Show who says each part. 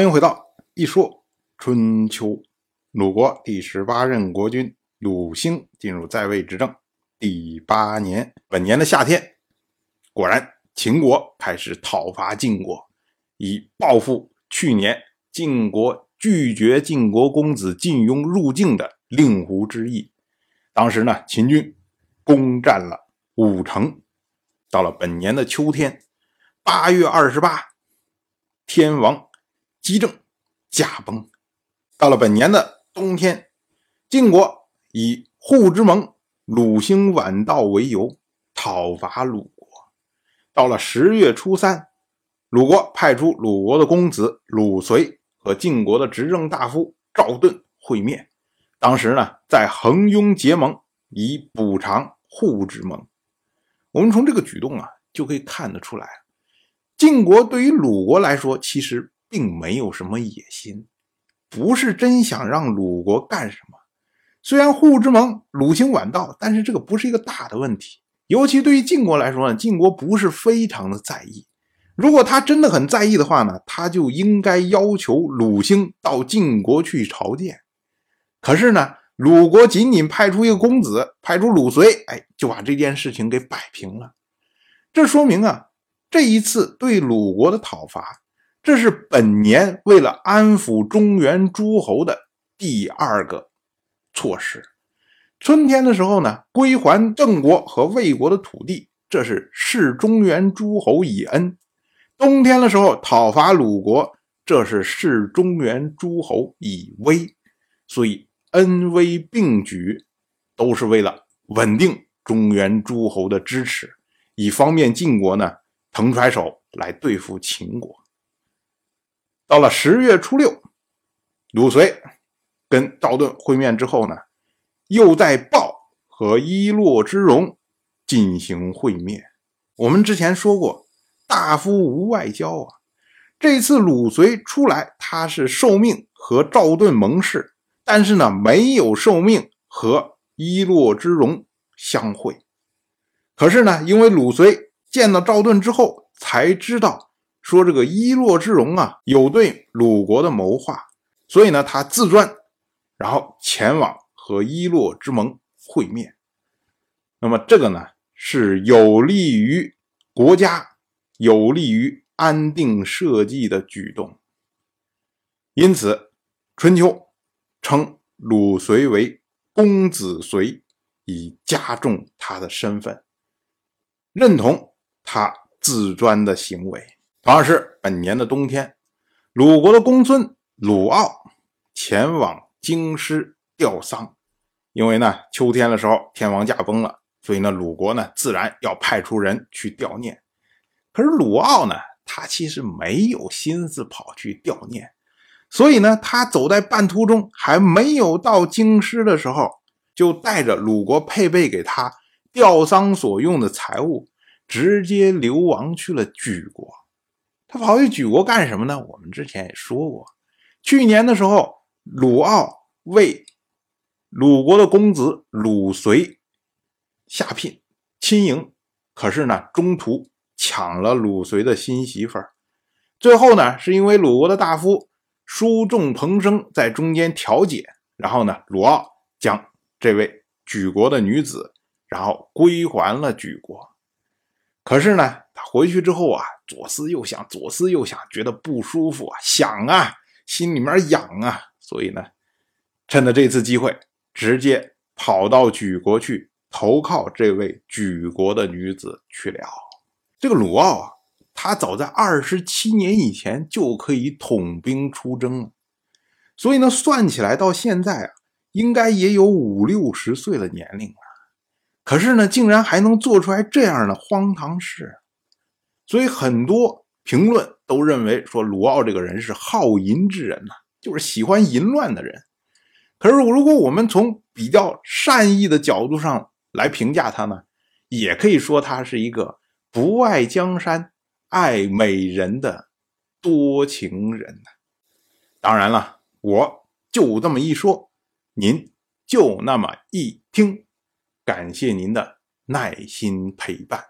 Speaker 1: 欢迎回到一说春秋。鲁国第十八任国君鲁兴进入在位执政第八年，本年的夏天，果然秦国开始讨伐晋国，以报复去年晋国拒绝晋国公子晋雍入境的令狐之意。当时呢，秦军攻占了五城。到了本年的秋天，八月二十八，天王。姬政驾崩。到了本年的冬天，晋国以护之盟鲁兴晚道为由讨伐鲁国。到了十月初三，鲁国派出鲁国的公子鲁随和晋国的执政大夫赵盾会面。当时呢，在横雍结盟，以补偿护之盟。我们从这个举动啊，就可以看得出来，晋国对于鲁国来说，其实。并没有什么野心，不是真想让鲁国干什么。虽然护之盟鲁兴晚到，但是这个不是一个大的问题。尤其对于晋国来说呢，晋国不是非常的在意。如果他真的很在意的话呢，他就应该要求鲁兴到晋国去朝见。可是呢，鲁国仅仅派出一个公子，派出鲁随，哎，就把这件事情给摆平了。这说明啊，这一次对鲁国的讨伐。这是本年为了安抚中原诸侯的第二个措施。春天的时候呢，归还郑国和魏国的土地，这是示中原诸侯以恩；冬天的时候讨伐鲁国，这是示中原诸侯以威。所以恩威并举，都是为了稳定中原诸侯的支持，以方便晋国呢腾出来手来对付秦国。到了十月初六，鲁随跟赵盾会面之后呢，又在鲍和伊洛之戎进行会面。我们之前说过，大夫无外交啊。这次鲁随出来，他是受命和赵盾盟誓，但是呢，没有受命和伊洛之戎相会。可是呢，因为鲁随见到赵盾之后，才知道。说这个伊洛之戎啊，有对鲁国的谋划，所以呢，他自专，然后前往和伊洛之盟会面。那么这个呢，是有利于国家、有利于安定社稷的举动。因此，春秋称鲁随为公子随，以加重他的身份，认同他自专的行为。同样是本年的冬天，鲁国的公孙鲁傲前往京师吊丧。因为呢，秋天的时候天王驾崩了，所以呢，鲁国呢自然要派出人去吊念。可是鲁傲呢，他其实没有心思跑去吊念，所以呢，他走在半途中，还没有到京师的时候，就带着鲁国配备给他吊丧所用的财物，直接流亡去了莒国。他跑去举国干什么呢？我们之前也说过，去年的时候，鲁傲为鲁国的公子鲁随下聘亲迎，可是呢，中途抢了鲁随的新媳妇儿。最后呢，是因为鲁国的大夫叔仲彭生在中间调解，然后呢，鲁傲将这位举国的女子，然后归还了举国。可是呢，他回去之后啊。左思右想，左思右想，觉得不舒服啊，想啊，心里面痒啊，所以呢，趁着这次机会，直接跑到莒国去投靠这位莒国的女子去了。这个鲁傲啊，他早在二十七年以前就可以统兵出征了，所以呢，算起来到现在啊，应该也有五六十岁的年龄了。可是呢，竟然还能做出来这样的荒唐事。所以很多评论都认为说鲁奥这个人是好淫之人呐，就是喜欢淫乱的人。可是如果我们从比较善意的角度上来评价他呢，也可以说他是一个不爱江山爱美人的多情人呐。当然了，我就这么一说，您就那么一听，感谢您的耐心陪伴。